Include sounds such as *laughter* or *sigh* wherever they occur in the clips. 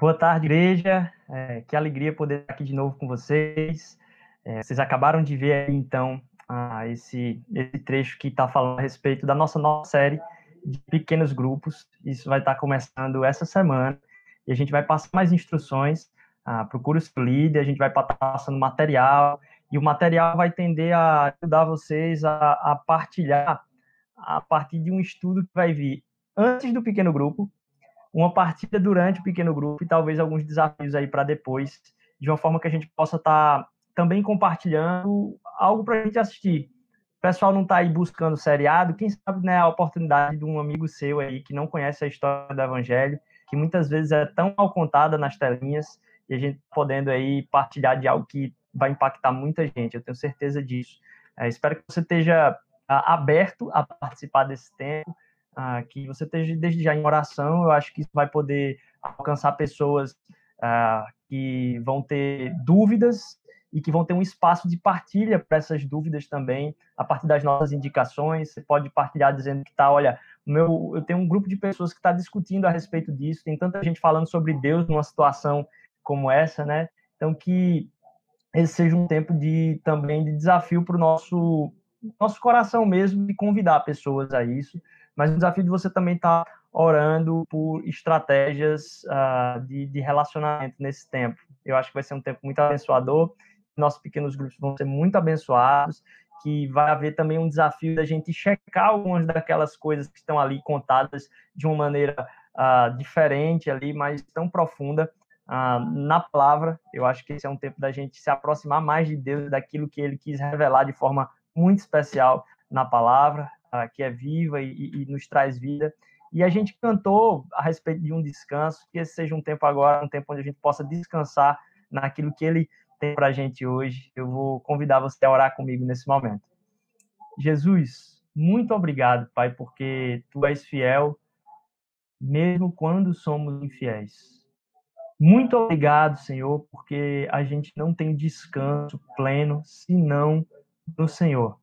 Boa tarde, igreja. É, que alegria poder estar aqui de novo com vocês. É, vocês acabaram de ver aí, então, esse, esse trecho que está falando a respeito da nossa nova série de pequenos grupos. Isso vai estar começando essa semana e a gente vai passar mais instruções. Ah, procure o seu líder, a gente vai estar passando material e o material vai tender a ajudar vocês a, a partilhar a partir de um estudo que vai vir antes do pequeno grupo, uma partida durante o pequeno grupo e talvez alguns desafios aí para depois, de uma forma que a gente possa estar tá também compartilhando algo para a gente assistir. O pessoal não está aí buscando seriado, quem sabe né, a oportunidade de um amigo seu aí que não conhece a história do Evangelho, que muitas vezes é tão mal contada nas telinhas, e a gente podendo aí partilhar de algo que vai impactar muita gente, eu tenho certeza disso. É, espero que você esteja a, aberto a participar desse tempo, ah, que você esteja desde já em oração, eu acho que isso vai poder alcançar pessoas ah, que vão ter dúvidas e que vão ter um espaço de partilha para essas dúvidas também, a partir das nossas indicações. Você pode partilhar dizendo que tá, olha, meu, eu tenho um grupo de pessoas que está discutindo a respeito disso, tem tanta gente falando sobre Deus numa situação como essa, né? Então que esse seja um tempo de também de desafio para o nosso nosso coração mesmo de convidar pessoas a isso mas o desafio de você também estar tá orando por estratégias uh, de, de, relacionamento nesse tempo. Eu acho que vai ser um tempo muito abençoador, nossos pequenos grupos vão ser muito abençoados, que vai haver também um desafio da gente checar algumas daquelas coisas que estão ali contadas de uma maneira uh, diferente ali, mas tão profunda uh, na palavra. Eu acho que esse é um tempo da gente se aproximar mais de Deus, daquilo que Ele quis revelar de forma muito especial na palavra que é viva e, e, nos traz vida. E a gente cantou a respeito de um descanso, que esse seja um tempo agora, um tempo onde a gente possa descansar naquilo que ele tem para a gente hoje. Eu vou convidar você a orar comigo nesse momento. Jesus, muito obrigado, Pai, porque tu és fiel, mesmo quando somos infiéis. Muito obrigado, Senhor, porque a gente não tem descanso pleno senão no Senhor.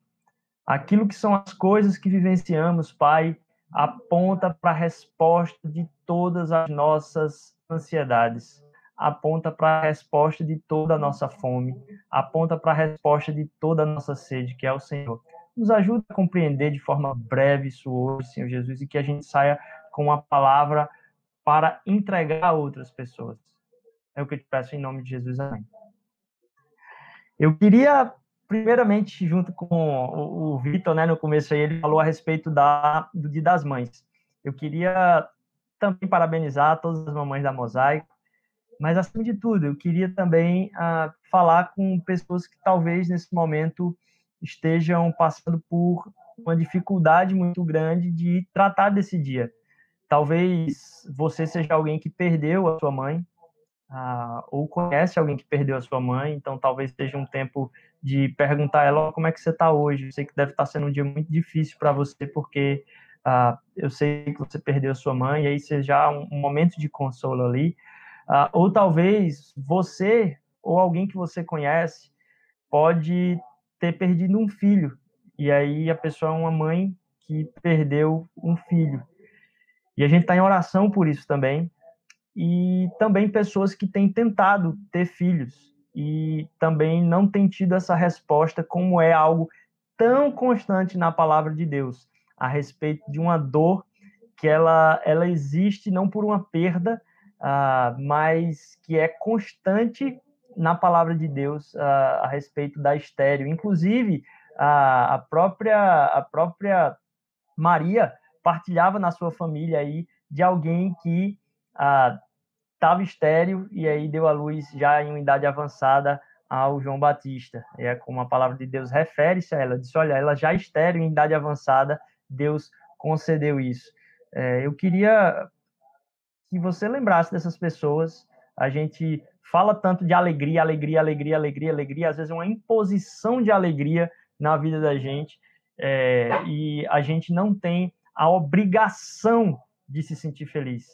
Aquilo que são as coisas que vivenciamos, Pai, aponta para a resposta de todas as nossas ansiedades, aponta para a resposta de toda a nossa fome, aponta para a resposta de toda a nossa sede, que é o Senhor. Nos ajuda a compreender de forma breve isso hoje, Senhor Jesus, e que a gente saia com a palavra para entregar a outras pessoas. É o que eu te peço em nome de Jesus. Amém. Eu queria primeiramente, junto com o, Vitor, né, no começo aí, ele falou a respeito da, do Dia das Mães. Eu queria também parabenizar todas as mamães da Mosaico, mas, acima de tudo, eu queria também uh, falar com pessoas que talvez nesse momento estejam passando por uma dificuldade muito grande de tratar desse dia. Talvez você seja alguém que perdeu a sua mãe, uh, ou conhece alguém que perdeu a sua mãe, então talvez seja um tempo de perguntar a ela como é que você está hoje. Eu sei que deve estar tá sendo um dia muito difícil para você, porque uh, eu sei que você perdeu a sua mãe, e aí já um, um momento de consolo ali. Uh, ou talvez você ou alguém que você conhece pode ter perdido um filho, e aí a pessoa é uma mãe que perdeu um filho. E a gente está em oração por isso também. E também pessoas que têm tentado ter filhos e também não tem tido essa resposta, como é algo tão constante na palavra de Deus, a respeito de uma dor que ela, ela existe não por uma perda, uh, mas que é constante na palavra de Deus uh, a respeito da estéreo. Inclusive, uh, a, própria, a própria Maria partilhava na sua família aí de alguém que estava estéreo e aí deu a luz já em uma idade avançada ao João Batista. É como a palavra de Deus refere-se a ela. Disse, olha, ela já estéreo em idade avançada, Deus concedeu isso. É, eu queria que você lembrasse dessas pessoas. A gente fala tanto de alegria, alegria, alegria, alegria, alegria. Às vezes é uma imposição de alegria na vida da gente. É, e a gente não tem a obrigação de se sentir feliz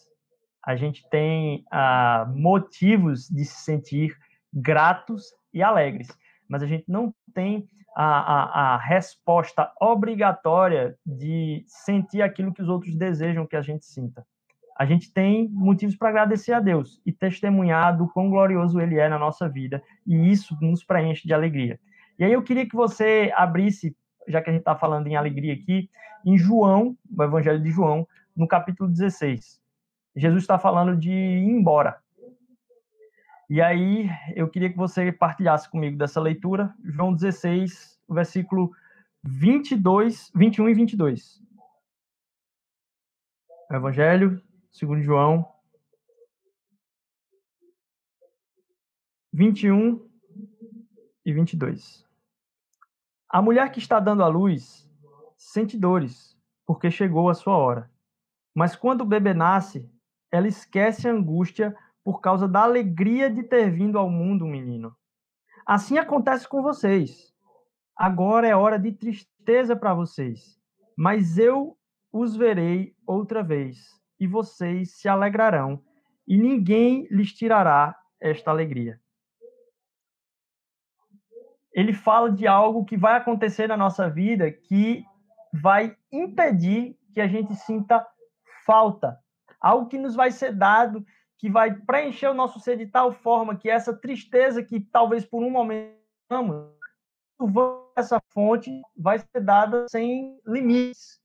a gente tem ah, motivos de se sentir gratos e alegres, mas a gente não tem a, a, a, resposta obrigatória de sentir aquilo que os outros desejam que a gente sinta. a gente tem motivos para agradecer a Deus e testemunhar do quão glorioso Ele é na nossa vida, e isso nos preenche de alegria. E aí eu queria que você abrisse, já que a gente está falando em alegria aqui, em João, o Evangelho de João, no capítulo 16. Jesus está falando de ir embora. E aí eu queria que você partilhasse comigo dessa leitura, João 16, versículo 22, 21 e 22. Evangelho segundo João 21 e 22. A mulher que está dando à luz sente dores, porque chegou a sua hora. Mas quando o bebê nasce, ela esquece a angústia por causa da alegria de ter vindo ao mundo um menino. Assim acontece com vocês. Agora é hora de tristeza para vocês, mas eu os verei outra vez e vocês se alegrarão, e ninguém lhes tirará esta alegria. Ele fala de algo que vai acontecer na nossa vida que vai impedir que a gente sinta falta. Algo que nos vai ser dado, que vai preencher o nosso ser de tal forma que essa tristeza que talvez por um momento essa fonte vai ser dada sem limites.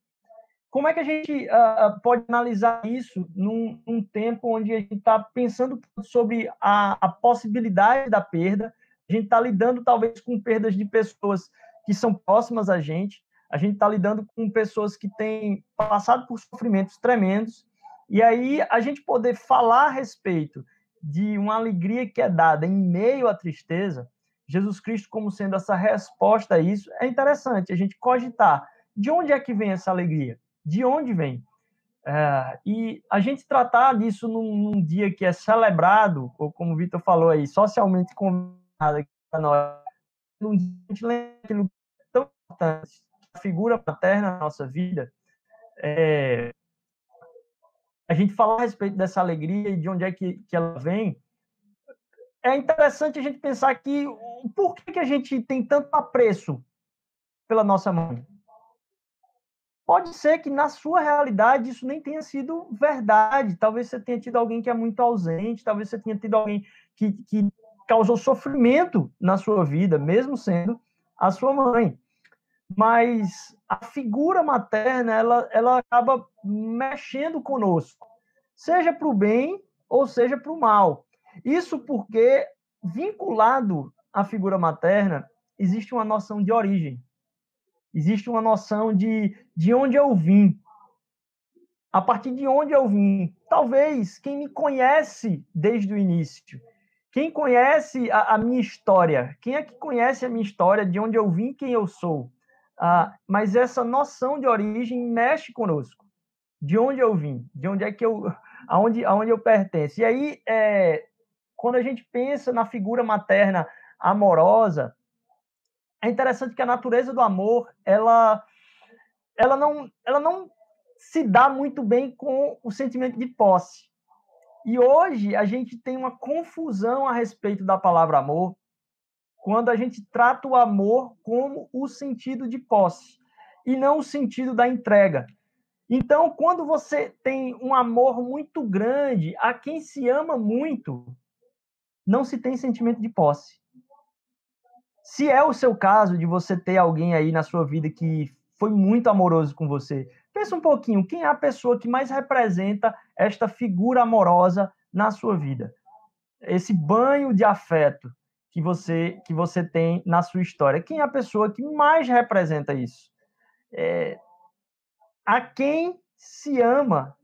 Como é que a gente uh, pode analisar isso num, num, tempo onde a gente está pensando sobre a, a, possibilidade da perda? A gente está lidando talvez com perdas de pessoas que são próximas a gente, a gente está lidando com pessoas que têm passado por sofrimentos tremendos, e aí a gente poder falar a respeito de uma alegria que é dada em meio à tristeza, Jesus Cristo como sendo essa resposta a isso, é interessante a gente cogitar de onde é que vem essa alegria de onde vem. É, e a gente tratar disso num, num, dia que é celebrado, ou como o Vitor falou aí, socialmente combinado para nós, num dia a gente lembra aquilo tão importante, a figura paterna na nossa vida, é, a gente falar a respeito dessa alegria e de onde é que, que ela vem, é interessante a gente pensar que por que, que a gente tem tanto apreço pela nossa mãe? Pode ser que na sua realidade isso nem tenha sido verdade. Talvez você tenha tido alguém que é muito ausente, talvez você tenha tido alguém que, que causou sofrimento na sua vida, mesmo sendo a sua mãe. Mas a figura materna, ela, ela acaba mexendo conosco, seja para o bem ou seja para o mal. Isso porque, vinculado à figura materna, existe uma noção de origem. Existe uma noção de, de onde eu vim. A partir de onde eu vim. Talvez quem me conhece desde o início, quem conhece a, a minha história, quem é que conhece a minha história, de onde eu vim, quem eu sou. Ah, mas essa noção de origem mexe conosco. De onde eu vim, de onde é que eu, *laughs* aonde, aonde eu pertenço. E aí, é, quando a gente pensa na figura materna amorosa, é interessante que a natureza do amor, ela, ela, não, ela não se dá muito bem com o sentimento de posse. E hoje a gente tem uma confusão a respeito da palavra amor, quando a gente trata o amor como o sentido de posse e não o sentido da entrega. Então, quando você tem um amor muito grande a quem se ama muito, não se tem sentimento de posse. Se é o seu caso de você ter alguém aí na sua vida que foi muito amoroso com você, pensa um pouquinho, quem é a pessoa que mais representa esta figura amorosa na sua vida? Esse banho de afeto que você que você tem na sua história. Quem é a pessoa que mais representa isso? É, a quem se ama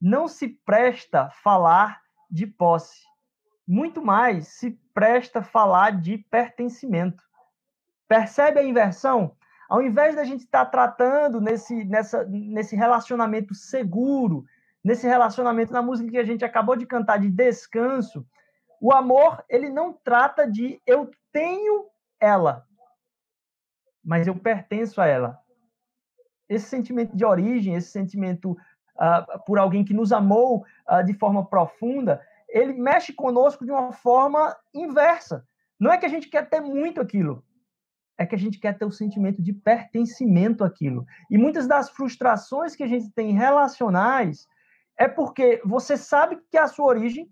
não se presta falar de posse muito mais se presta falar de pertencimento. Percebe a inversão? Ao invés da gente estar tá tratando nesse, nessa, nesse relacionamento seguro, nesse relacionamento na música que a gente acabou de cantar de descanso, o amor ele não trata de eu tenho ela, mas eu pertenço a ela. Esse sentimento de origem, esse sentimento uh, por alguém que nos amou uh, de forma profunda, ele mexe conosco de uma forma inversa. Não é que a gente quer ter muito aquilo, é que a gente quer ter o sentimento de pertencimento àquilo. E muitas das frustrações que a gente tem relacionais é porque você sabe que é a sua origem,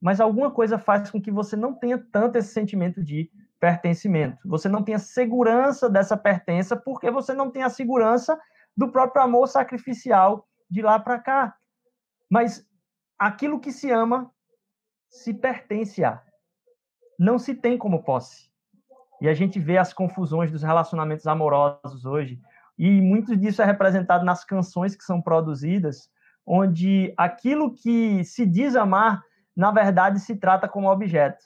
mas alguma coisa faz com que você não tenha tanto esse sentimento de pertencimento. Você não tenha segurança dessa pertença, porque você não tem a segurança do próprio amor sacrificial de lá para cá. Mas aquilo que se ama se pertence a. Não se tem como posse. E a gente vê as confusões dos relacionamentos amorosos hoje. E muito disso é representado nas canções que são produzidas, onde aquilo que se diz amar, na verdade, se trata como objeto.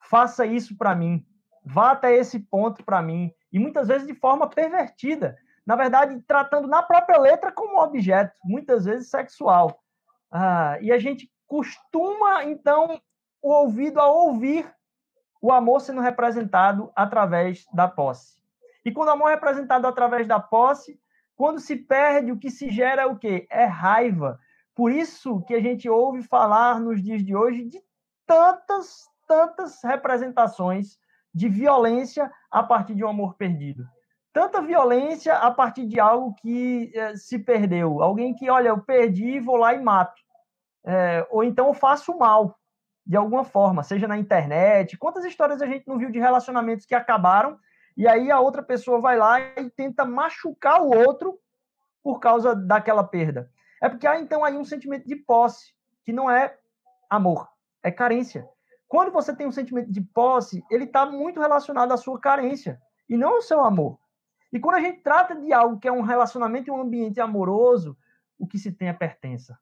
Faça isso para mim. Vá até esse ponto para mim. E muitas vezes de forma pervertida. Na verdade, tratando na própria letra como objeto, muitas vezes sexual. Ah, e a gente costuma, então, o ouvido a ouvir o amor sendo representado através da posse. E quando o amor é representado através da posse, quando se perde, o que se gera é o quê? É raiva. Por isso que a gente ouve falar nos dias de hoje de tantas, tantas representações de violência a partir de um amor perdido. Tanta violência a partir de algo que eh, se perdeu. Alguém que, olha, eu perdi, vou lá e mato. É, ou então eu faço mal de alguma forma, seja na internet. Quantas histórias a gente não viu de relacionamentos que acabaram e aí a outra pessoa vai lá e tenta machucar o outro por causa daquela perda? É porque há então aí um sentimento de posse, que não é amor, é carência. Quando você tem um sentimento de posse, ele está muito relacionado à sua carência e não ao seu amor. E quando a gente trata de algo que é um relacionamento e um ambiente amoroso, o que se tem é pertença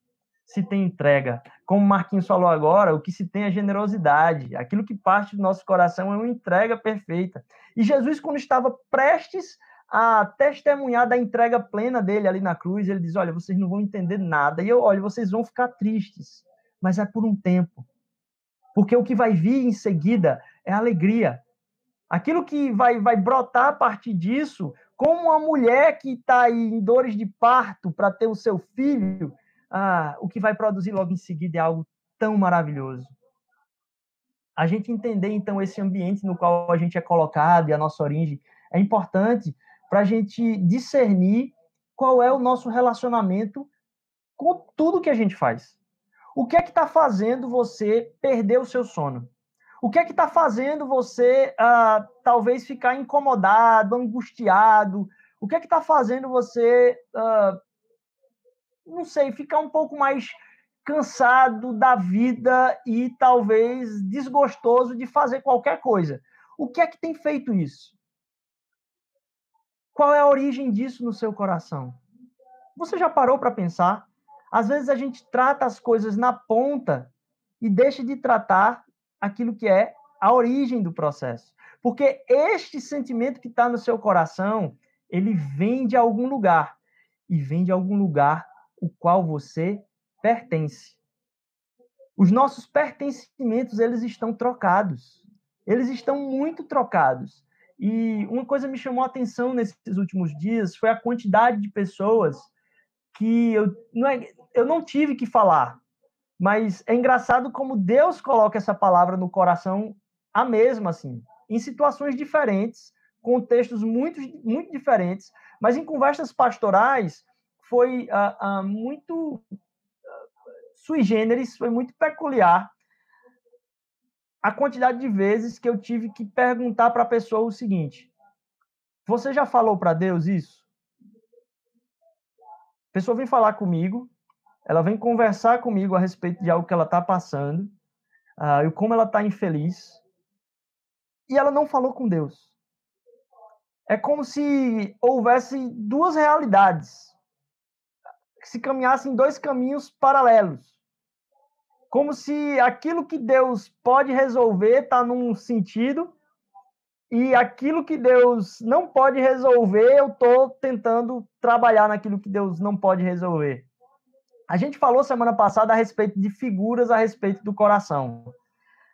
se tem entrega. Como o Marquinhos falou agora, o que se tem é generosidade. Aquilo que parte do nosso coração é uma entrega perfeita. E Jesus, quando estava prestes a testemunhar da entrega plena dele ali na cruz, ele diz: Olha, vocês não vão entender nada. E eu, olha, vocês vão ficar tristes, mas é por um tempo. Porque o que vai vir em seguida é alegria. Aquilo que vai, vai brotar a partir disso, como uma mulher que está em dores de parto para ter o seu filho, ah, o que vai produzir logo em seguida é algo tão maravilhoso. A gente entender, então, esse ambiente no qual a gente é colocado e a nossa origem é importante para a gente discernir qual é o nosso relacionamento com tudo que a gente faz. O que é que está fazendo você perder o seu sono? O que é que está fazendo você uh, talvez ficar incomodado, angustiado? O que é que está fazendo você uh, não sei, ficar um pouco mais cansado da vida e talvez desgostoso de fazer qualquer coisa. O que é que tem feito isso? Qual é a origem disso no seu coração? Você já parou para pensar? Às vezes a gente trata as coisas na ponta e deixa de tratar aquilo que é a origem do processo. Porque este sentimento que está no seu coração, ele vem de algum lugar. E vem de algum lugar o qual você pertence. Os nossos pertencimentos, eles estão trocados. Eles estão muito trocados. E uma coisa me chamou a atenção nesses últimos dias foi a quantidade de pessoas que eu não, é, eu não tive que falar, mas é engraçado como Deus coloca essa palavra no coração a mesma, assim, em situações diferentes, contextos muito, muito diferentes, mas em conversas pastorais, foi uh, uh, muito sui generis, foi muito peculiar a quantidade de vezes que eu tive que perguntar para a pessoa o seguinte: Você já falou para Deus isso? A pessoa vem falar comigo, ela vem conversar comigo a respeito de algo que ela está passando, uh, e como ela está infeliz, e ela não falou com Deus. É como se houvesse duas realidades se caminhassem dois caminhos paralelos. Como se aquilo que Deus pode resolver está num sentido e aquilo que Deus não pode resolver, eu estou tentando trabalhar naquilo que Deus não pode resolver. A gente falou semana passada a respeito de figuras a respeito do coração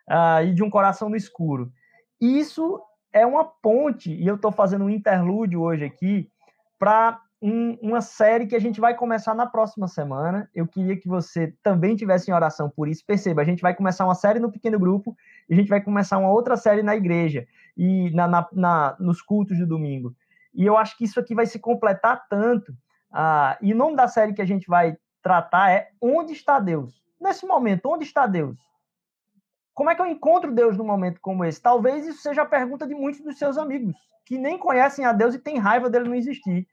uh, e de um coração no escuro. Isso é uma ponte, e eu estou fazendo um interlúdio hoje aqui, para um, uma série que a gente vai começar na próxima semana. Eu queria que você também tivesse em oração por isso. Perceba, a gente vai começar uma série no pequeno grupo e a gente vai começar uma outra série na igreja e na, na, na nos cultos do domingo. E eu acho que isso aqui vai se completar tanto. Ah, e o nome da série que a gente vai tratar é onde está Deus? Nesse momento, onde está Deus? Como é que eu encontro Deus num momento como esse? Talvez isso seja a pergunta de muitos dos seus amigos, que nem conhecem a Deus e têm raiva dele não existir.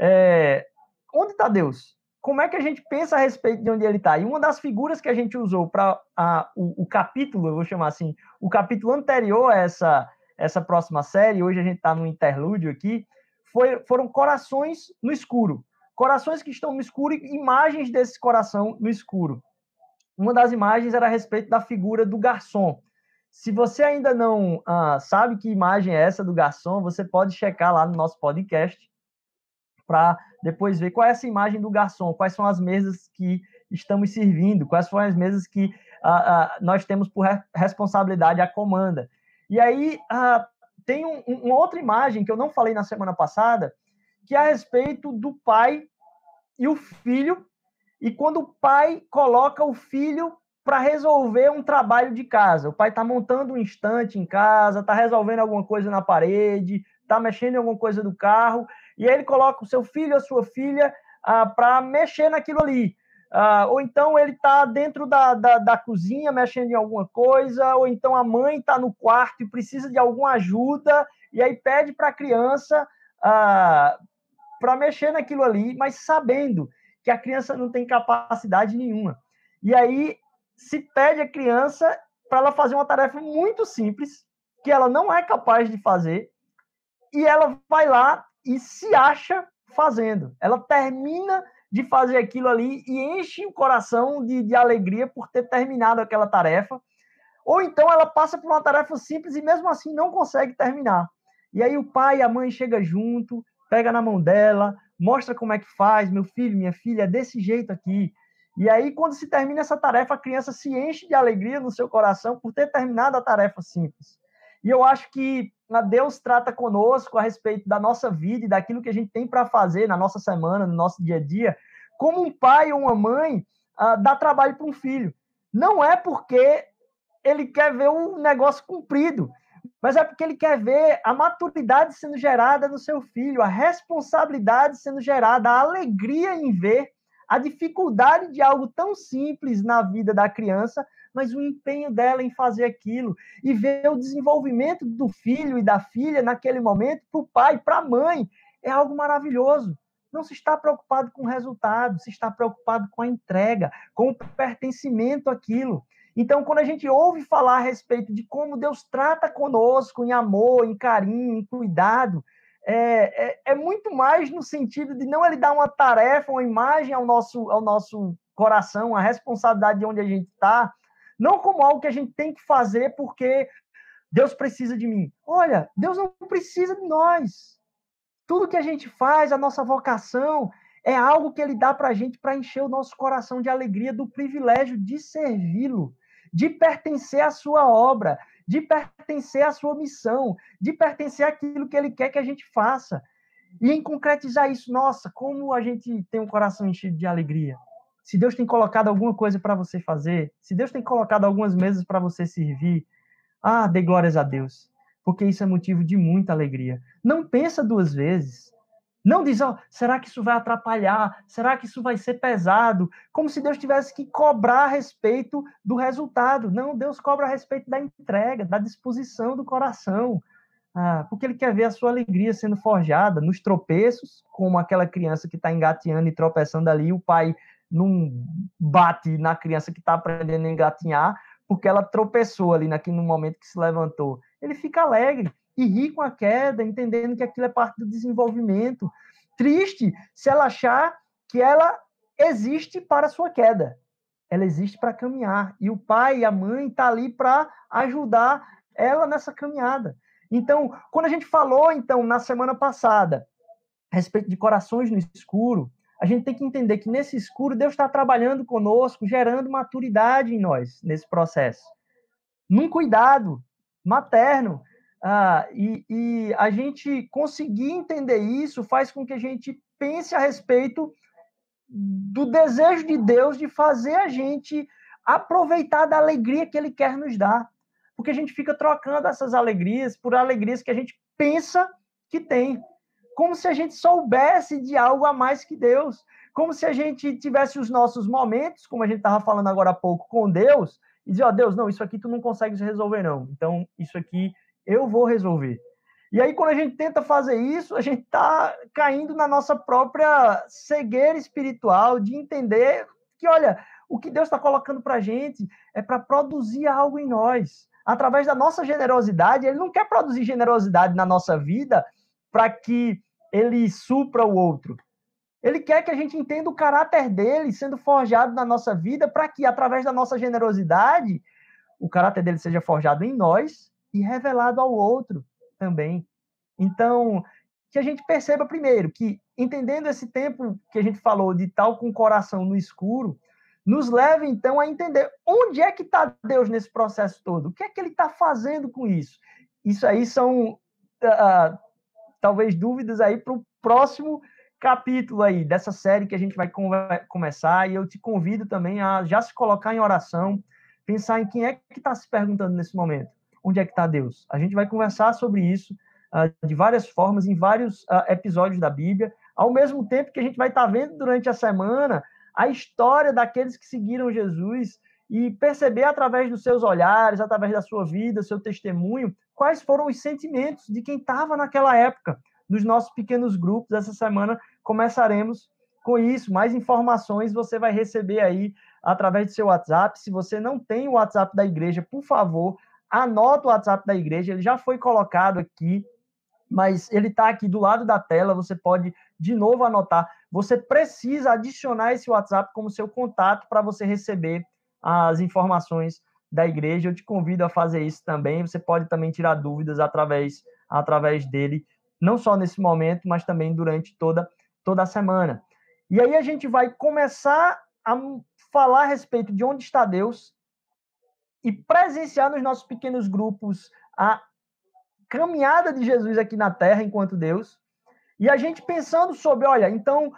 É, onde está Deus? Como é que a gente pensa a respeito de onde ele está? E uma das figuras que a gente usou para o, o, capítulo, eu vou chamar assim, o capítulo anterior a essa, essa próxima série, hoje a gente está no interlúdio aqui, foi, foram corações no escuro. Corações que estão no escuro e imagens desse coração no escuro. Uma das imagens era a respeito da figura do garçom. Se você ainda não ah, sabe que imagem é essa do garçom, você pode checar lá no nosso podcast para depois ver qual é essa imagem do garçom, quais são as mesas que estamos servindo, quais são as mesas que ah, ah, nós temos por responsabilidade a comanda. E aí ah, tem um, uma outra imagem que eu não falei na semana passada, que é a respeito do pai e o filho, e quando o pai coloca o filho para resolver um trabalho de casa. O pai está montando um estante em casa, está resolvendo alguma coisa na parede, está mexendo em alguma coisa do carro, e aí ele coloca o seu filho, a sua filha, ah, para mexer naquilo ali. Ah, ou então ele está dentro da, da, da, cozinha mexendo em alguma coisa, ou então a mãe está no quarto e precisa de alguma ajuda, e aí pede para a criança ah, para mexer naquilo ali, mas sabendo que a criança não tem capacidade nenhuma. E aí se pede a criança para ela fazer uma tarefa muito simples, que ela não é capaz de fazer, e ela vai lá e se acha fazendo. Ela termina de fazer aquilo ali e enche o coração de, de alegria por ter terminado aquela tarefa. Ou então ela passa por uma tarefa simples e mesmo assim não consegue terminar. E aí o pai e a mãe chega junto, pega na mão dela, mostra como é que faz, meu filho, minha filha, é desse jeito aqui. E aí, quando se termina essa tarefa, a criança se enche de alegria no seu coração por ter terminado a tarefa simples. E eu acho que Deus trata conosco a respeito da nossa vida e daquilo que a gente tem para fazer na nossa semana, no nosso dia a dia, como um pai ou uma mãe uh, dá trabalho para um filho. Não é porque ele quer ver o um negócio cumprido, mas é porque ele quer ver a maturidade sendo gerada no seu filho, a responsabilidade sendo gerada, a alegria em ver a dificuldade de algo tão simples na vida da criança mas o empenho dela em fazer aquilo e ver o desenvolvimento do filho e da filha naquele momento para o pai, para a mãe, é algo maravilhoso. Não se está preocupado com o resultado, se está preocupado com a entrega, com o pertencimento àquilo. Então, quando a gente ouve falar a respeito de como Deus trata conosco em amor, em carinho, em cuidado, é, é, é, muito mais no sentido de não ele dar uma tarefa, uma imagem ao nosso, ao nosso coração, a responsabilidade de onde a gente está, não como algo que a gente tem que fazer porque Deus precisa de mim. Olha, Deus não precisa de nós. Tudo que a gente faz, a nossa vocação, é algo que Ele dá para a gente para encher o nosso coração de alegria do privilégio de servi-lo, de pertencer à Sua obra, de pertencer à Sua missão, de pertencer àquilo que Ele quer que a gente faça. E em concretizar isso, nossa, como a gente tem um coração enchido de alegria se Deus tem colocado alguma coisa para você fazer, se Deus tem colocado algumas mesas para você servir, ah, dê glórias a Deus, porque isso é motivo de muita alegria. Não pensa duas vezes. Não diz, será que isso vai atrapalhar? Será que isso vai ser pesado? Como se Deus tivesse que cobrar a respeito do resultado. Não, Deus cobra a respeito da entrega, da disposição do coração. Ah, porque Ele quer ver a sua alegria sendo forjada nos tropeços, como aquela criança que está engateando e tropeçando ali, o pai não bate na criança que está aprendendo a engatinhar, porque ela tropeçou ali naquele, momento que se levantou. Ele fica alegre e ri com a queda, entendendo que aquilo é parte do desenvolvimento. Triste se ela achar que ela existe para a sua queda. Ela existe para caminhar. E o pai e a mãe estão tá ali para ajudar ela nessa caminhada. Então, quando a gente falou, então, na semana passada, a respeito de corações no escuro, a gente tem que entender que nesse escuro Deus está trabalhando conosco, gerando maturidade em nós nesse processo. Num cuidado materno. Ah, e, e a gente conseguir entender isso faz com que a gente pense a respeito do desejo de Deus de fazer a gente aproveitar da alegria que Ele quer nos dar. Porque a gente fica trocando essas alegrias por alegrias que a gente pensa que tem como se a gente soubesse de algo a mais que Deus, como se a gente tivesse os nossos momentos, como a gente estava falando agora há pouco, com Deus, e dizer, ó, oh, Deus, não, isso aqui tu não consegue resolver, não. Então, isso aqui eu vou resolver. E aí, quando a gente tenta fazer isso, a gente está caindo na nossa própria cegueira espiritual de entender que, olha, o que Deus está colocando para a gente é para produzir algo em nós. Através da nossa generosidade, Ele não quer produzir generosidade na nossa vida para que Ele supra o outro. Ele quer que a gente entenda o caráter dele sendo forjado na nossa vida para que, através da nossa generosidade, o caráter dele seja forjado em nós e revelado ao outro também. Então, que a gente perceba primeiro que, entendendo esse tempo que a gente falou de tal com o coração no escuro, nos leva então a entender onde é que está Deus nesse processo todo, o que é que ele está fazendo com isso. Isso aí são uh, talvez dúvidas aí para o próximo capítulo aí dessa série que a gente vai começar e eu te convido também a já se colocar em oração, pensar em quem é que está se perguntando nesse momento, onde é que está Deus. A gente vai conversar sobre isso uh, de várias formas em vários uh, episódios da Bíblia, ao mesmo tempo que a gente vai estar tá vendo durante a semana a história daqueles que seguiram Jesus e perceber através dos seus olhares, através da sua vida, seu testemunho, quais foram os sentimentos de quem estava naquela época, nos nossos pequenos grupos. Essa semana começaremos com isso. Mais informações você vai receber aí através do seu WhatsApp. Se você não tem o WhatsApp da igreja, por favor, anota o WhatsApp da igreja. Ele já foi colocado aqui, mas ele está aqui do lado da tela. Você pode de novo anotar. Você precisa adicionar esse WhatsApp como seu contato para você receber as informações da igreja. Eu te convido a fazer isso também. Você pode também tirar dúvidas através, através dele não só nesse momento, mas também durante toda, toda a semana. E aí a gente vai começar a falar a respeito de onde está Deus e presenciar nos nossos pequenos grupos a caminhada de Jesus aqui na terra enquanto Deus. E a gente pensando sobre, olha, então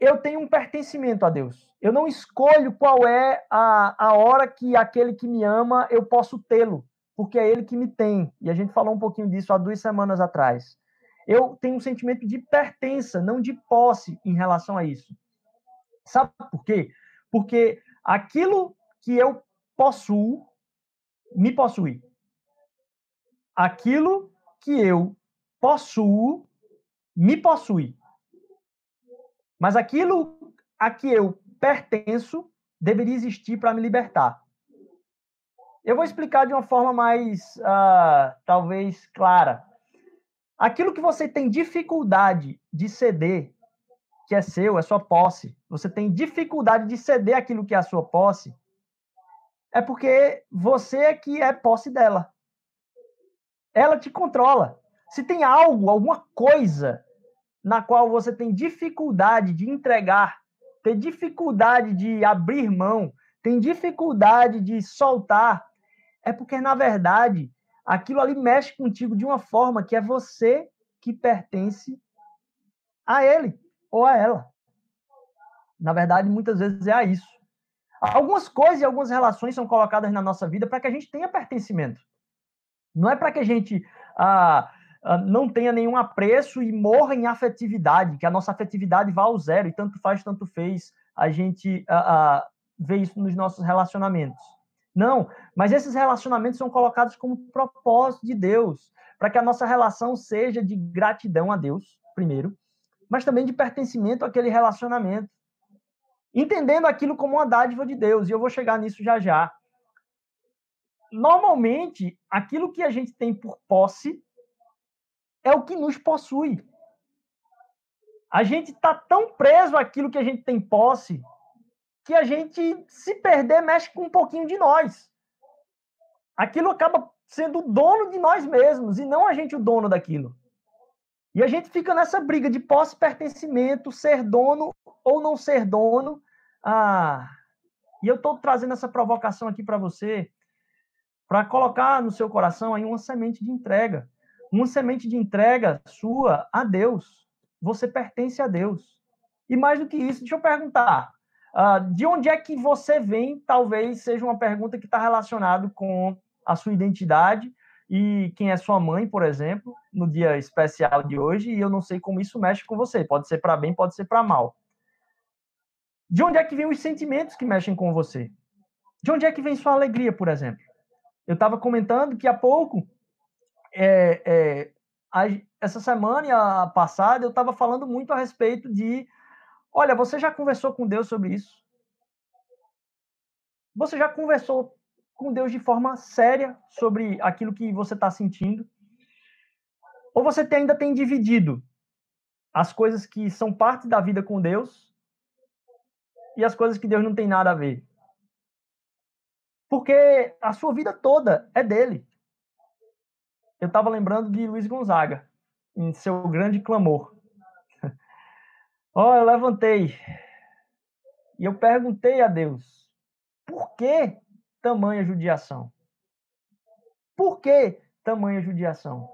eu tenho um pertencimento a Deus. Eu não escolho qual é a, a hora que aquele que me ama eu posso tê-lo, porque é ele que me tem. E a gente falou um pouquinho disso há duas semanas atrás eu tenho um sentimento de pertença, não de posse em relação a isso. Sabe por quê? Porque aquilo que eu possuo me possui. Aquilo que eu possuo me possui. Mas aquilo a que eu pertenço deveria existir para me libertar. Eu vou explicar de uma forma mais, uh, talvez, clara. Aquilo que você tem dificuldade de ceder, que é seu, é sua posse, você tem dificuldade de ceder aquilo que é a sua posse, é porque você é que é posse dela. Ela te controla. Se tem algo, alguma coisa na qual você tem dificuldade de entregar, tem dificuldade de abrir mão, tem dificuldade de soltar, é porque, na verdade, aquilo ali mexe contigo de uma forma que é você que pertence a ele ou a ela. Na verdade, muitas vezes é a isso. Algumas coisas e algumas relações são colocadas na nossa vida para que a gente tenha pertencimento. Não é para que a gente ah, ah, não tenha nenhum apreço e morra em afetividade, que a nossa afetividade vá ao zero e tanto faz, tanto fez. A gente ah, ah isso nos nossos relacionamentos. Não, mas esses relacionamentos são colocados como propósito de Deus, para que a nossa relação seja de gratidão a Deus, primeiro, mas também de pertencimento àquele relacionamento. Entendendo aquilo como uma dádiva de Deus, e eu vou chegar nisso já já. Normalmente, aquilo que a gente tem por posse é o que nos possui. A gente está tão preso àquilo que a gente tem posse que a gente, se perder, mexe com um pouquinho de nós. Aquilo acaba sendo o dono de nós mesmos e não a gente o dono daquilo. E a gente fica nessa briga de posse pertencimento, ser dono ou não ser dono. Ah, e eu estou trazendo essa provocação aqui para você, para colocar no seu coração aí uma semente de entrega. Uma semente de entrega sua a Deus. Você pertence a Deus. E mais do que isso, deixa eu perguntar: Uh, de onde é que você vem? Talvez seja uma pergunta que está relacionada com a sua identidade e quem é sua mãe, por exemplo, no dia especial de hoje. E eu não sei como isso mexe com você. Pode ser para bem, pode ser para mal. De onde é que vêm os sentimentos que mexem com você? De onde é que vem sua alegria, por exemplo? Eu estava comentando que há pouco, é, é, a, essa semana e a passada, eu estava falando muito a respeito de: olha, você já conversou com Deus sobre isso? Você já conversou com Deus de forma séria sobre aquilo que você está sentindo? Ou você ainda tem dividido as coisas que são parte da vida com Deus e as coisas que Deus não tem nada a ver? Porque a sua vida toda é dele. Eu estava lembrando de Luiz Gonzaga, em seu grande clamor. Ó, *laughs* oh, eu levantei e eu perguntei a Deus: por que tamanha judiação? Por que tamanha judiação?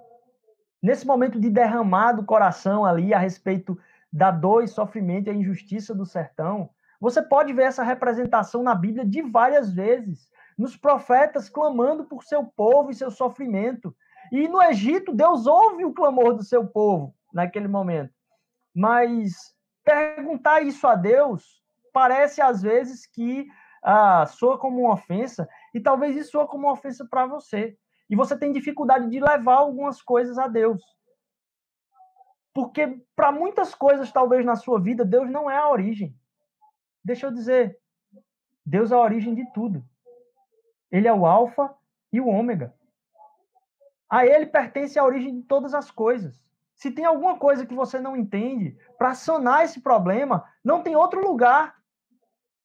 Nesse momento de derramar do coração ali a respeito da dor e sofrimento e a injustiça do sertão, você pode ver essa representação na Bíblia de várias vezes nos profetas clamando por seu povo e seu sofrimento. E no Egito, Deus ouve o clamor do seu povo naquele momento. Mas perguntar isso a Deus parece às vezes que ah, soa como uma ofensa, e talvez isso soa como uma ofensa para você. E você tem dificuldade de levar algumas coisas a Deus. Porque para muitas coisas, talvez na sua vida, Deus não é a origem. Deixa eu dizer, Deus é a origem de tudo. Ele é o Alfa e o Ômega. A ele pertence a origem de todas as coisas. Se tem alguma coisa que você não entende, para sanar esse problema, não tem outro lugar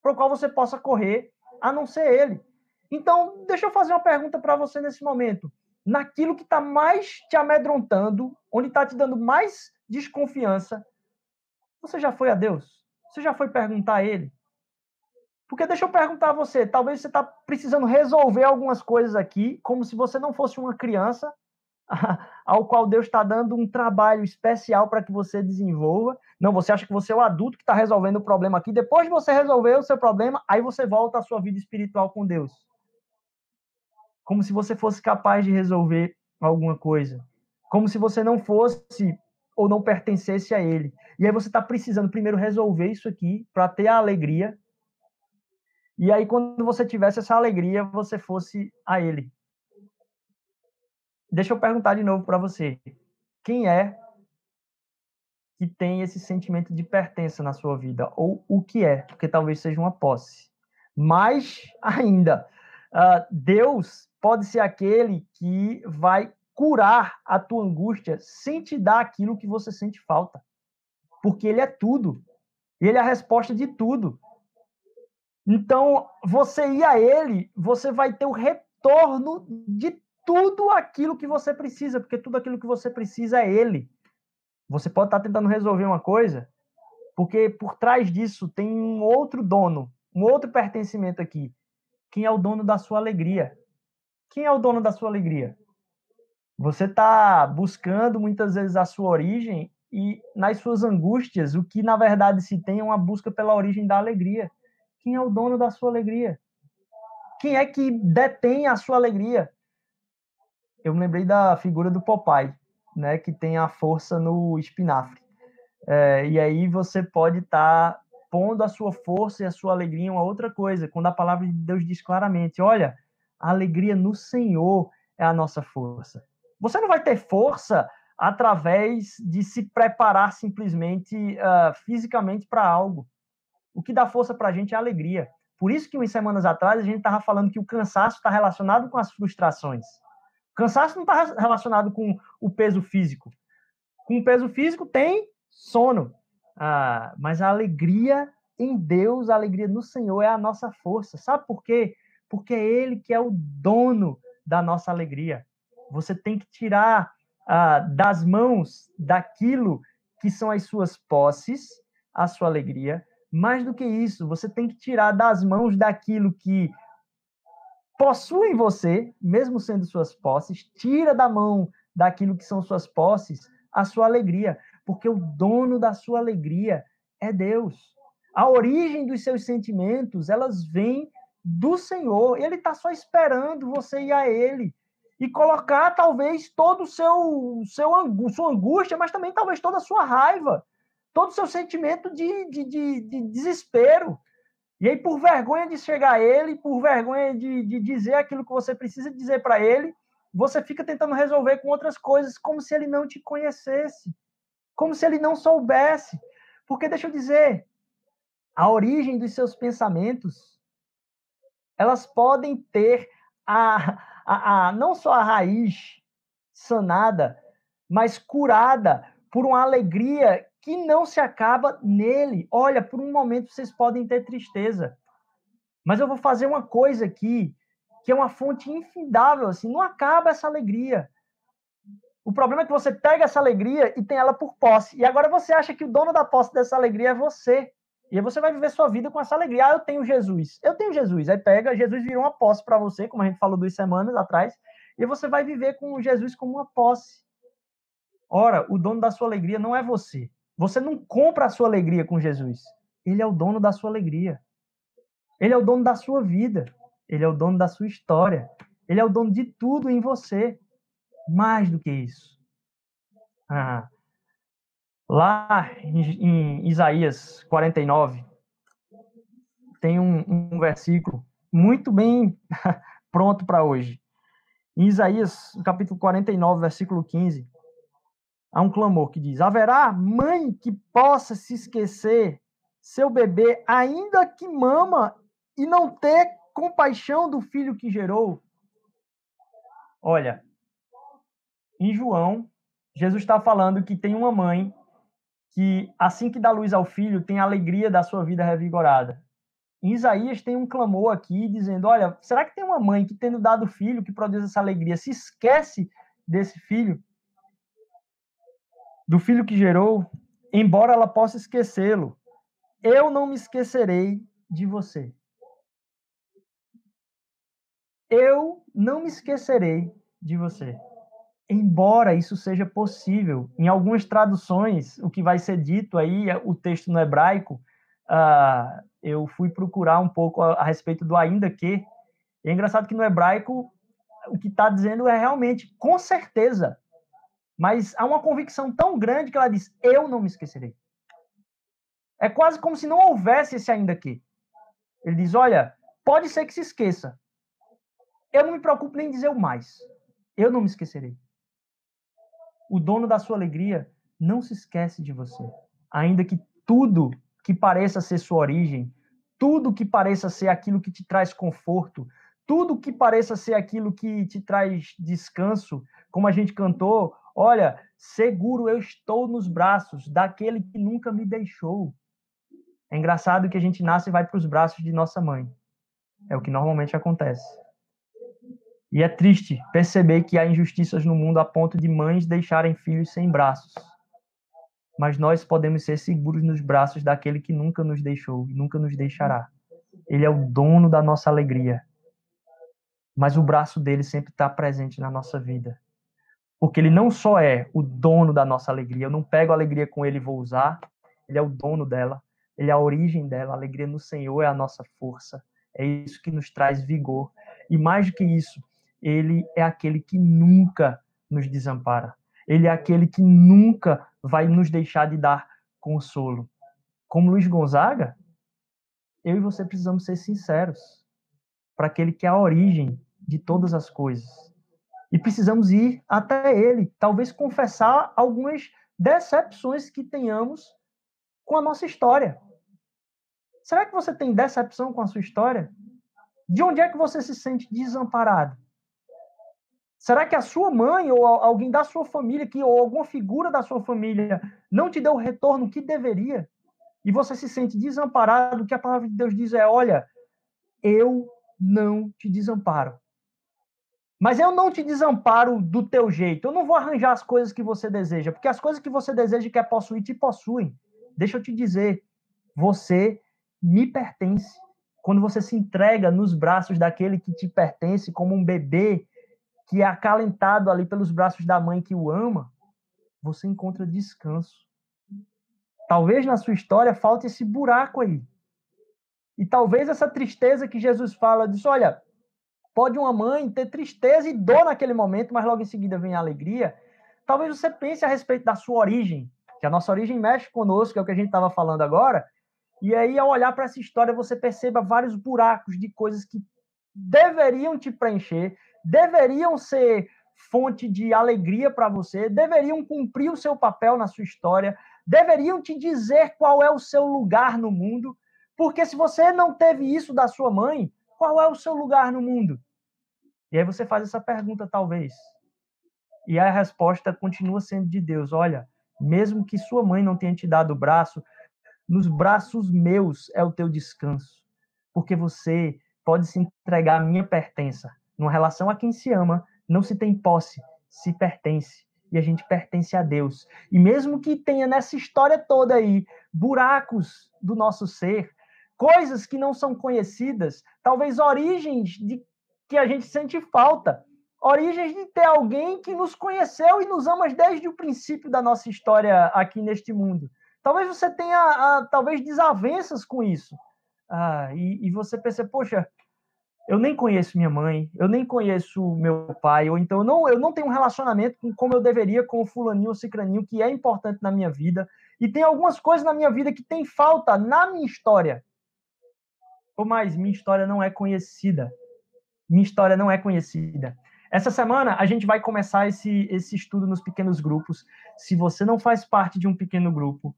para o qual você possa correr a não ser ele. Então, deixa eu fazer uma pergunta para você nesse momento. Naquilo que está mais te amedrontando, onde está te dando mais desconfiança, você já foi a Deus? Você já foi perguntar a Ele? Porque deixa eu perguntar a você, talvez você está precisando resolver algumas coisas aqui, como se você não fosse uma criança, *laughs* ao qual Deus está dando um trabalho especial para que você desenvolva. Não, você acha que você é o adulto que está resolvendo o problema aqui. Depois de você resolver o seu problema, aí você volta à sua vida espiritual com Deus. Como se você fosse capaz de resolver alguma coisa. Como se você não fosse ou não pertencesse a Ele. E aí você está precisando primeiro resolver isso aqui para ter a alegria e aí, quando você tivesse essa alegria, você fosse a Ele. Deixa eu perguntar de novo para você. Quem é que tem esse sentimento de pertença na sua vida? Ou o que é? Porque talvez seja uma posse. Mais *laughs* ainda, uh, Deus pode ser aquele que vai curar a tua angústia sem te dar aquilo que você sente falta. Porque Ele é tudo. Ele é a resposta de tudo. Então, você ir a ele, você vai ter o retorno de tudo aquilo que você precisa, porque tudo aquilo que você precisa é ele. Você pode estar tentando resolver uma coisa, porque por trás disso tem um outro dono, um outro pertencimento aqui. Quem é o dono da sua alegria? Quem é o dono da sua alegria? Você está buscando muitas vezes a sua origem e nas suas angústias, o que na verdade se tem é uma busca pela origem da alegria. Quem é o dono da sua alegria? Quem é que detém a sua alegria? Eu me lembrei da figura do Popeye, né, que tem a força no espinafre. É, e aí você pode estar tá pondo a sua força e a sua alegria em uma outra coisa, quando a palavra de Deus diz claramente: olha, a alegria no Senhor é a nossa força. Você não vai ter força através de se preparar simplesmente uh, fisicamente para algo. O que dá força para a gente é a alegria. Por isso que umas semanas atrás a gente estava falando que o cansaço está relacionado com as frustrações. O cansaço não está relacionado com o peso físico. Com o peso físico tem sono. Ah, mas a alegria em Deus, a alegria no Senhor é a nossa força. Sabe por quê? Porque é Ele que é o dono da nossa alegria. Você tem que tirar ah, das mãos daquilo que são as suas posses, a sua alegria, mais do que isso, você tem que tirar das mãos daquilo que possui você, mesmo sendo suas posses, tira da mão daquilo que são suas posses a sua alegria, porque o dono da sua alegria é Deus. A origem dos seus sentimentos, elas vêm do Senhor. Ele está só esperando você ir a Ele e colocar talvez todo o seu, seu sua angústia, mas também talvez toda a sua raiva todo o seu sentimento de, de, de, de desespero. E aí, por vergonha de chegar a ele, por vergonha de, de dizer aquilo que você precisa dizer para ele, você fica tentando resolver com outras coisas, como se ele não te conhecesse, como se ele não soubesse. Porque, deixa eu dizer, a origem dos seus pensamentos, elas podem ter a, a, a não só a raiz sanada, mas curada por uma alegria que não se acaba nele. Olha, por um momento vocês podem ter tristeza, mas eu vou fazer uma coisa aqui que é uma fonte infindável, assim, não acaba essa alegria. O problema é que você pega essa alegria e tem ela por posse. E agora você acha que o dono da posse dessa alegria é você. E aí você vai viver sua vida com essa alegria. Ah, eu tenho Jesus. Eu tenho Jesus. Aí pega, Jesus virou uma posse para você, como a gente falou duas semanas atrás. E você vai viver com Jesus como uma posse. Ora, o dono da sua alegria não é você. Você não compra a sua alegria com Jesus. Ele é o dono da sua alegria. Ele é o dono da sua vida. Ele é o dono da sua história. Ele é o dono de tudo em você. Mais do que isso. Ah, lá em, Isaías 49, tem um, um versículo muito bem *laughs* pronto para hoje. Em Isaías, capítulo 49, versículo 15, há um clamor que diz: Haverá mãe que possa se esquecer seu bebê, ainda que mama, e não ter compaixão do filho que gerou? Olha, em João, Jesus está falando que tem uma mãe que, assim que dá luz ao filho, tem a alegria da sua vida revigorada. Em Isaías tem um clamor aqui dizendo: Olha, será que tem uma mãe que, tendo dado filho, que produz essa alegria, se esquece desse filho? Do filho que gerou, embora ela possa esquecê-lo, eu não me esquecerei de você eu não me esquecerei de você. Embora isso seja possível, em algumas traduções, o que vai ser dito aí, o texto no hebraico, uh, eu fui procurar um pouco a, a respeito do ainda que. E é engraçado que no hebraico, o que está dizendo é realmente, com certeza. Mas há uma convicção tão grande que ela diz: Eu não me esquecerei. É quase como se não houvesse esse ainda que. Ele diz: Olha, pode ser que se esqueça, eu não me preocupo nem em dizer o mais. Eu não me esquecerei. O dono da sua alegria não se esquece de você. Ainda que tudo que pareça ser sua origem, tudo que pareça ser aquilo que te traz conforto, tudo que pareça ser aquilo que te traz descanso, como a gente cantou, olha, seguro eu estou nos braços daquele que nunca me deixou. É engraçado que a gente nasce e vai para os braços de nossa mãe. É o que normalmente acontece. E é triste perceber que há injustiças no mundo a ponto de mães deixarem filhos sem braços. Mas nós podemos ser seguros nos braços daquele que nunca nos deixou e nunca nos deixará. Ele é o dono da nossa alegria. Mas o braço dele sempre está presente na nossa vida. Porque ele não só é o dono da nossa alegria, eu não pego a alegria com ele e vou usar, ele é o dono dela, ele é a origem dela, a alegria no Senhor é a nossa força, é isso que nos traz vigor. E mais do que isso, ele é aquele que nunca nos desampara. Ele é aquele que nunca vai nos deixar de dar consolo. Como Luiz Gonzaga, eu e você precisamos ser sinceros para aquele que é a origem de todas as coisas. E precisamos ir até ele, talvez confessar algumas decepções que tenhamos com a nossa história. Será que você tem decepção com a sua história? De onde é que você se sente desamparado? Será que a sua mãe ou alguém da sua família, que, ou alguma figura da sua família, não te deu o retorno que deveria? E você se sente desamparado? O que a palavra de Deus diz é: olha, eu não te desamparo. Mas eu não te desamparo do teu jeito. Eu não vou arranjar as coisas que você deseja, porque as coisas que você deseja e quer possuir te possuem. Deixa eu te dizer, você me pertence. Quando você se entrega nos braços daquele que te pertence como um bebê que é acalentado ali pelos braços da mãe que o ama, você encontra descanso. Talvez na sua história falte esse buraco aí. E talvez essa tristeza que Jesus fala, diz, olha, pode uma mãe ter tristeza e dor naquele momento, mas logo em seguida vem a alegria. Talvez você pense a respeito da sua origem. que a nossa origem mexe conosco, é o que a gente estava falando agora. E aí, ao olhar para essa história, você perceba vários buracos de coisas que deveriam te preencher, deveriam ser fonte de alegria para você, deveriam cumprir o seu papel na sua história, deveriam te dizer qual é o seu lugar no mundo, porque se você não teve isso da sua mãe, qual é o seu lugar no mundo? E aí você faz essa pergunta, talvez. E a resposta continua sendo de Deus: olha, mesmo que sua mãe não tenha te dado o braço, nos braços meus é o teu descanso, porque você pode se entregar à minha pertença. Numa relação a quem se ama, não se tem posse, se pertence. E a gente pertence a Deus. E mesmo que tenha nessa história toda aí buracos do nosso ser, coisas que não são conhecidas, talvez origens de que a gente sente falta, origens de ter alguém que nos conheceu e nos ama desde o princípio da nossa história aqui neste mundo. Talvez você tenha, ah, talvez, desavenças com isso. Ah, e, e você pense, poxa, eu nem conheço minha mãe, eu nem conheço meu pai, ou então eu não, eu não tenho um relacionamento com, como eu deveria com o fulaninho ou cicraninho, que é importante na minha vida. E tem algumas coisas na minha vida que tem falta na minha história. Ou mais, minha história não é conhecida. Minha história não é conhecida. Essa semana a gente vai começar esse, esse estudo nos pequenos grupos. Se você não faz parte de um pequeno grupo,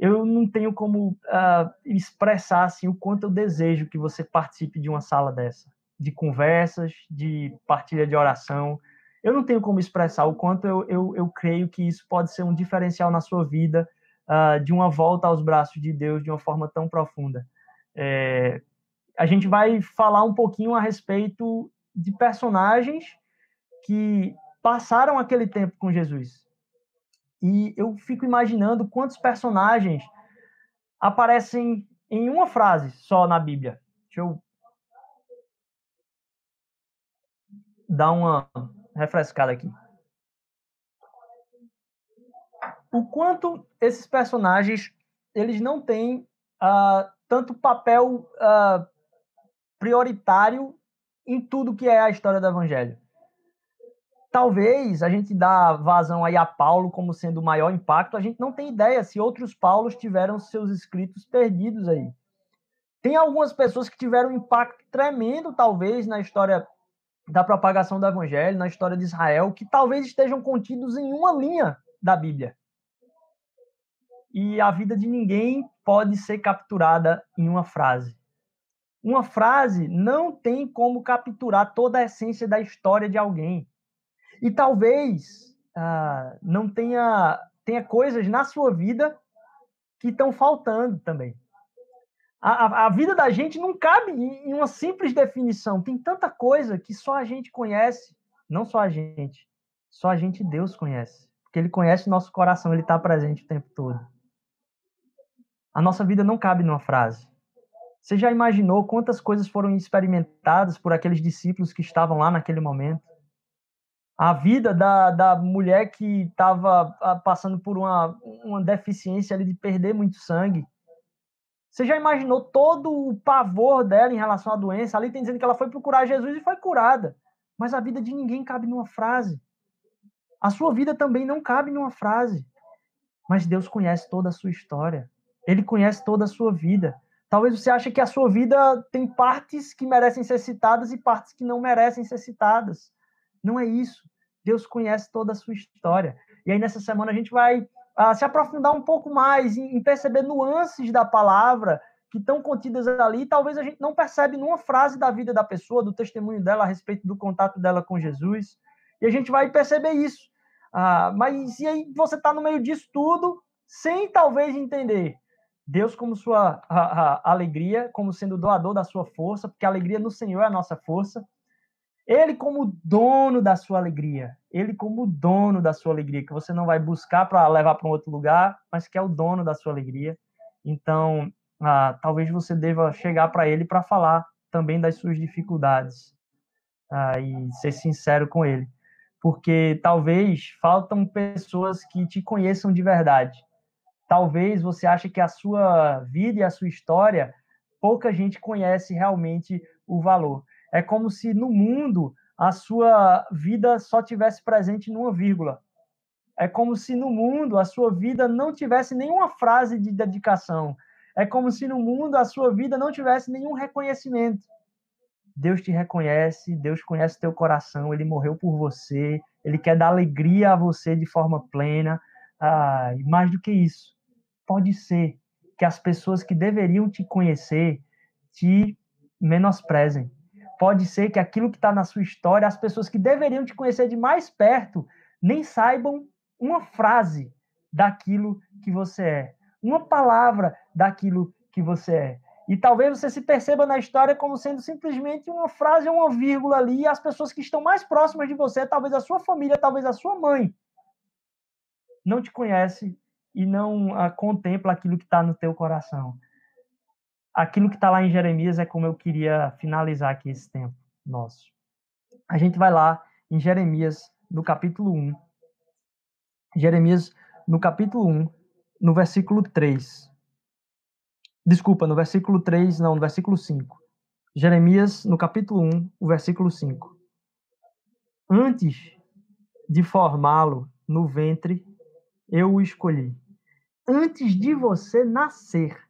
eu não tenho como uh, expressar assim, o quanto eu desejo que você participe de uma sala dessa, de conversas, de partilha de oração. Eu não tenho como expressar o quanto eu, eu, eu creio que isso pode ser um diferencial na sua vida, uh, de uma volta aos braços de Deus de uma forma tão profunda. É, a gente vai falar um pouquinho a respeito de personagens que passaram aquele tempo com Jesus. E eu fico imaginando quantos personagens aparecem em uma frase só na Bíblia. Deixa eu dar uma refrescada aqui. O quanto esses personagens eles não têm uh, tanto papel uh, prioritário em tudo que é a história do Evangelho. Talvez a gente dá vazão aí a Paulo como sendo o maior impacto, a gente não tem ideia se outros Paulos tiveram seus escritos perdidos aí. Tem algumas pessoas que tiveram um impacto tremendo, talvez, na história da propagação do evangelho, na história de Israel, que talvez estejam contidos em uma linha da Bíblia. E a vida de ninguém pode ser capturada em uma frase. Uma frase não tem como capturar toda a essência da história de alguém. E talvez ah, não tenha, tenha coisas na sua vida que estão faltando também. A, a, a, vida da gente não cabe em uma simples definição. Tem tanta coisa que só a gente conhece. Não só a gente. Só a gente Deus conhece. Porque Ele conhece nosso coração, Ele está presente o tempo todo. A nossa vida não cabe numa frase. Você já imaginou quantas coisas foram experimentadas por aqueles discípulos que estavam lá naquele momento? A vida da, da mulher que estava ah, passando por uma, uma deficiência ali de perder muito sangue. Você já imaginou todo o pavor dela em relação à doença? Ali tem dizendo que ela foi procurar Jesus e foi curada. Mas a vida de ninguém cabe numa frase. A sua vida também não cabe numa frase. Mas Deus conhece toda a sua história. Ele conhece toda a sua vida. Talvez você ache que a sua vida tem partes que merecem ser citadas e partes que não merecem ser citadas. Não é isso. Deus conhece toda a sua história. E aí, nessa semana, a gente vai uh, se aprofundar um pouco mais em, em, perceber nuances da palavra que estão contidas ali. Talvez a gente não percebe numa frase da vida da pessoa, do testemunho dela a respeito do contato dela com Jesus. E a gente vai perceber isso. Uh, mas e aí você está no meio disso tudo, sem talvez entender Deus como sua a, a, alegria, como sendo doador da sua força, porque a alegria no Senhor é a nossa força. Ele como dono da sua alegria, ele como dono da sua alegria, que você não vai buscar para levar para um outro lugar, mas que é o dono da sua alegria. Então, ah, talvez você deva chegar para ele para falar também das suas dificuldades ah, e ser sincero com ele, porque talvez faltam pessoas que te conheçam de verdade. Talvez você ache que a sua vida e a sua história pouca gente conhece realmente o valor. É como se no mundo a sua vida só tivesse presente numa vírgula. É como se no mundo a sua vida não tivesse nenhuma frase de dedicação. É como se no mundo a sua vida não tivesse nenhum reconhecimento. Deus te reconhece, Deus conhece teu coração, ele morreu por você, ele quer dar alegria a você de forma plena. Ah, e mais do que isso, pode ser que as pessoas que deveriam te conhecer te menosprezem. Pode ser que aquilo que está na sua história, as pessoas que deveriam te conhecer de mais perto, nem saibam uma frase daquilo que você é, uma palavra daquilo que você é. E talvez você se perceba na história como sendo simplesmente uma frase ou uma vírgula ali, e as pessoas que estão mais próximas de você, talvez a sua família, talvez a sua mãe, não te conhece e não ah, contempla aquilo que está no teu coração. Aquilo que está lá em Jeremias é como eu queria finalizar aqui esse tempo nosso. A gente vai lá em Jeremias, no capítulo 1. Jeremias, no capítulo 1, no versículo 3. Desculpa, no versículo 3, não, no versículo 5. Jeremias, no capítulo 1, o versículo 5. Antes de formá-lo no ventre, eu o escolhi. Antes de você nascer,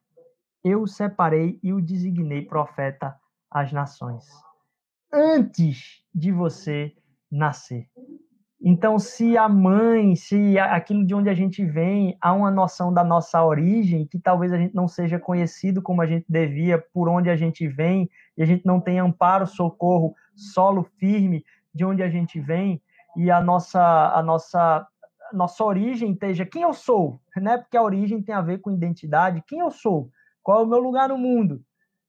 eu o separei e o designei profeta às nações. Antes de você nascer. Então, se a mãe, se aquilo de onde a gente vem, há uma noção da nossa origem, que talvez a gente não seja conhecido como a gente devia, por onde a gente vem, e a gente não tem amparo, socorro, solo firme de onde a gente vem, e a nossa, a nossa, a nossa origem esteja quem eu sou, né? Porque a origem tem a ver com identidade, quem eu sou, qual é o meu lugar no mundo.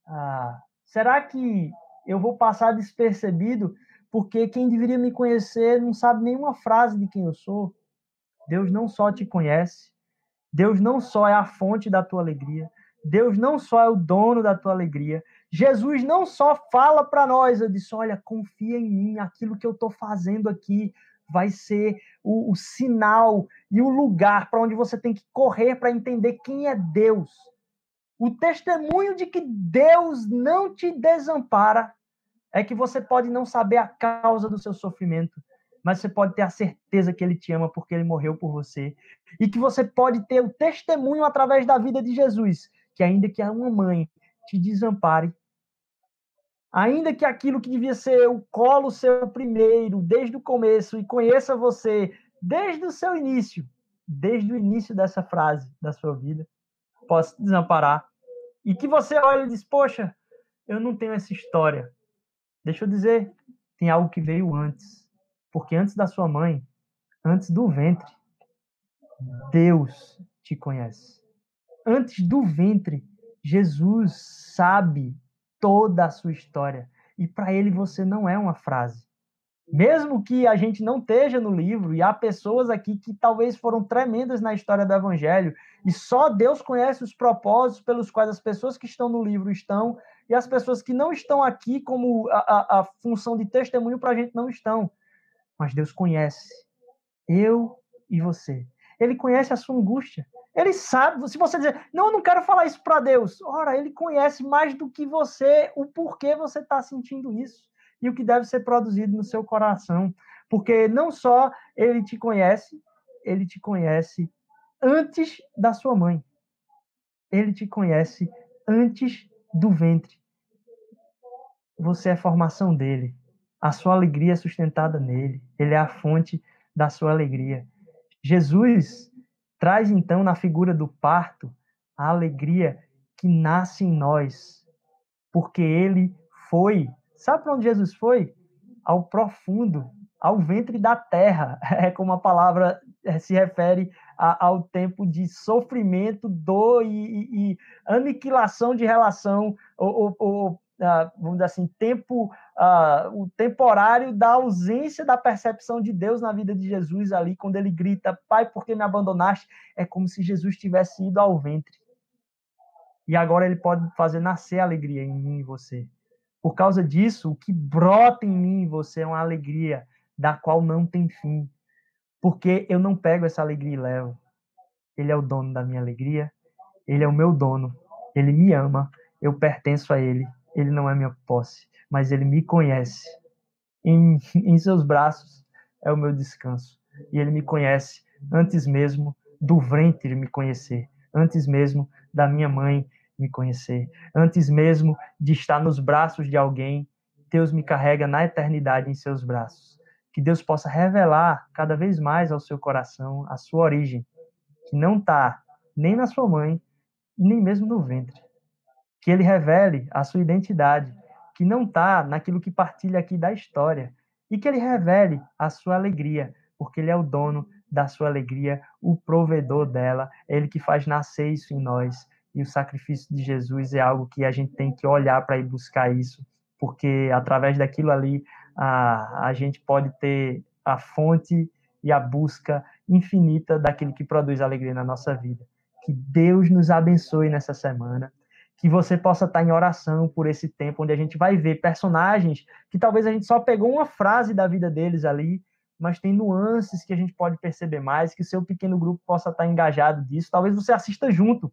Ah, será que eu vou passar despercebido porque quem deveria me conhecer não sabe nenhuma frase de quem eu sou. Deus não só te conhece, Deus não só é a fonte da tua alegria, Deus não só é o dono da tua alegria, Jesus não só fala para nós, eu disse, olha, confia em mim, aquilo que eu estou fazendo aqui vai ser o, o sinal e o lugar para onde você tem que correr para entender quem é Deus. O testemunho de que Deus não te desampara é que você pode não saber a causa do seu sofrimento, mas você pode ter a certeza que ele te ama porque ele morreu por você. E que você pode ter o testemunho através da vida de Jesus, que ainda que uma mãe te desampare, ainda que aquilo que devia ser o colo seu primeiro, desde o começo, e conheça você desde o seu início, desde o início dessa frase da sua vida, possa te desamparar. E que você olhe e diz, poxa, eu não tenho essa história, Deixa eu dizer, tem algo que veio antes. Porque antes da sua mãe, antes do ventre, Deus te conhece. Antes do ventre, Jesus sabe toda a sua história. E para ele você não é uma frase. Mesmo que a gente não esteja no livro, e há pessoas aqui que talvez foram tremendas na história do Evangelho, e só Deus conhece os propósitos pelos quais as pessoas que estão no livro estão, e as pessoas que não estão aqui como a, a, a função de testemunho para a gente não estão. Mas Deus conhece eu e você. Ele conhece a sua angústia. Ele sabe, se você dizer, não, eu não quero falar isso para Deus. Ora, ele conhece mais do que você o porquê você está sentindo isso e o que deve ser produzido no seu coração. Porque não só ele te conhece, ele te conhece antes da sua mãe. Ele te conhece antes do ventre. Você é formação dele. A sua alegria é sustentada nele. Ele é a fonte da sua alegria. Jesus traz então na figura do parto a alegria que nasce em nós, porque ele foi. Sabe para onde Jesus foi? Ao profundo, ao ventre da terra. *laughs* É como a palavra eh, se refere a, ao tempo de sofrimento, dor e, e, e aniquilação de relação, ou, ou, ou ah, vamos dizer assim, tempo, uh, o temporário da ausência da percepção de Deus na vida de Jesus ali, quando ele grita, Pai, por que me abandonaste? É como se Jesus tivesse ido ao ventre. E agora ele pode fazer nascer alegria em mim e você. Por causa disso, o que brota em mim e você é uma alegria da qual não tem fim. Porque eu não pego essa alegria e levo. Ele é o dono da minha alegria, ele é o meu dono, ele me ama, eu pertenço a ele ele não é minha posse, mas ele me conhece. Em, *laughs* em seus braços é o meu descanso. E ele me conhece antes mesmo do ventre me conhecer, antes mesmo da minha mãe me conhecer, antes mesmo de estar nos braços de alguém, Deus me carrega na eternidade em seus braços. Que Deus possa revelar cada vez mais ao seu coração a sua origem, que não está nem na sua mãe nem mesmo no ventre. Que ele revele a sua identidade, que não está naquilo que partilha aqui da história, e que ele revele a sua alegria, porque ele é o dono da sua alegria, o provedor dela, é ele que faz nascer isso em nós. E o sacrifício de Jesus é algo que a gente tem que olhar para ir buscar isso, porque através daquilo ali a, a gente pode ter a fonte e a busca infinita daquele que produz alegria na nossa vida. Que Deus nos abençoe nessa semana que você possa estar em oração por esse tempo, onde a gente vai ver personagens que talvez a gente só pegou uma frase da vida deles ali, mas tem nuances que a gente pode perceber mais, que o seu pequeno grupo possa estar engajado disso. Talvez você assista junto.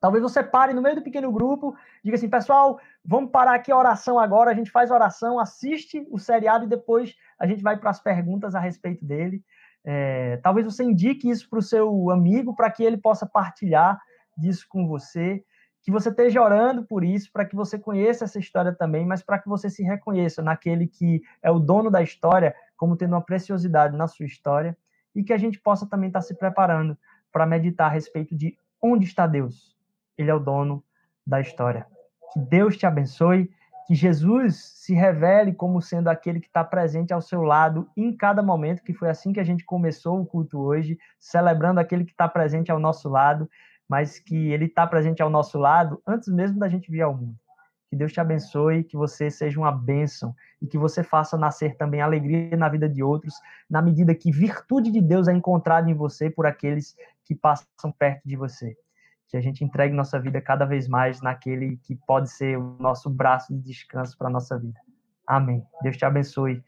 Talvez você pare no meio do pequeno grupo, diga assim, pessoal, vamos parar aqui a oração agora, a gente faz oração, assiste o seriado e depois a gente vai para as perguntas a respeito dele. É, talvez você indique isso para o seu amigo, para que ele possa partilhar disso com você que você esteja orando por isso, para que você conheça essa história também, mas para que você se reconheça naquele que é o dono da história, como tendo uma preciosidade na sua história, e que a gente possa também estar se preparando para meditar a respeito de onde está Deus. Ele é o dono da história. Que Deus te abençoe, que Jesus se revele como sendo aquele que está presente ao seu lado em cada momento, que foi assim que a gente começou o culto hoje, celebrando aquele que está presente ao nosso lado mas que ele está presente ao nosso lado antes mesmo da gente vir ao mundo. Que Deus te abençoe, que você seja uma bênção e que você faça nascer também alegria na vida de outros, na medida que virtude de Deus é encontrada em você por aqueles que passam perto de você. Que a gente entregue nossa vida cada vez mais naquele que pode ser o nosso braço de descanso para a nossa vida. Amém. Deus te abençoe.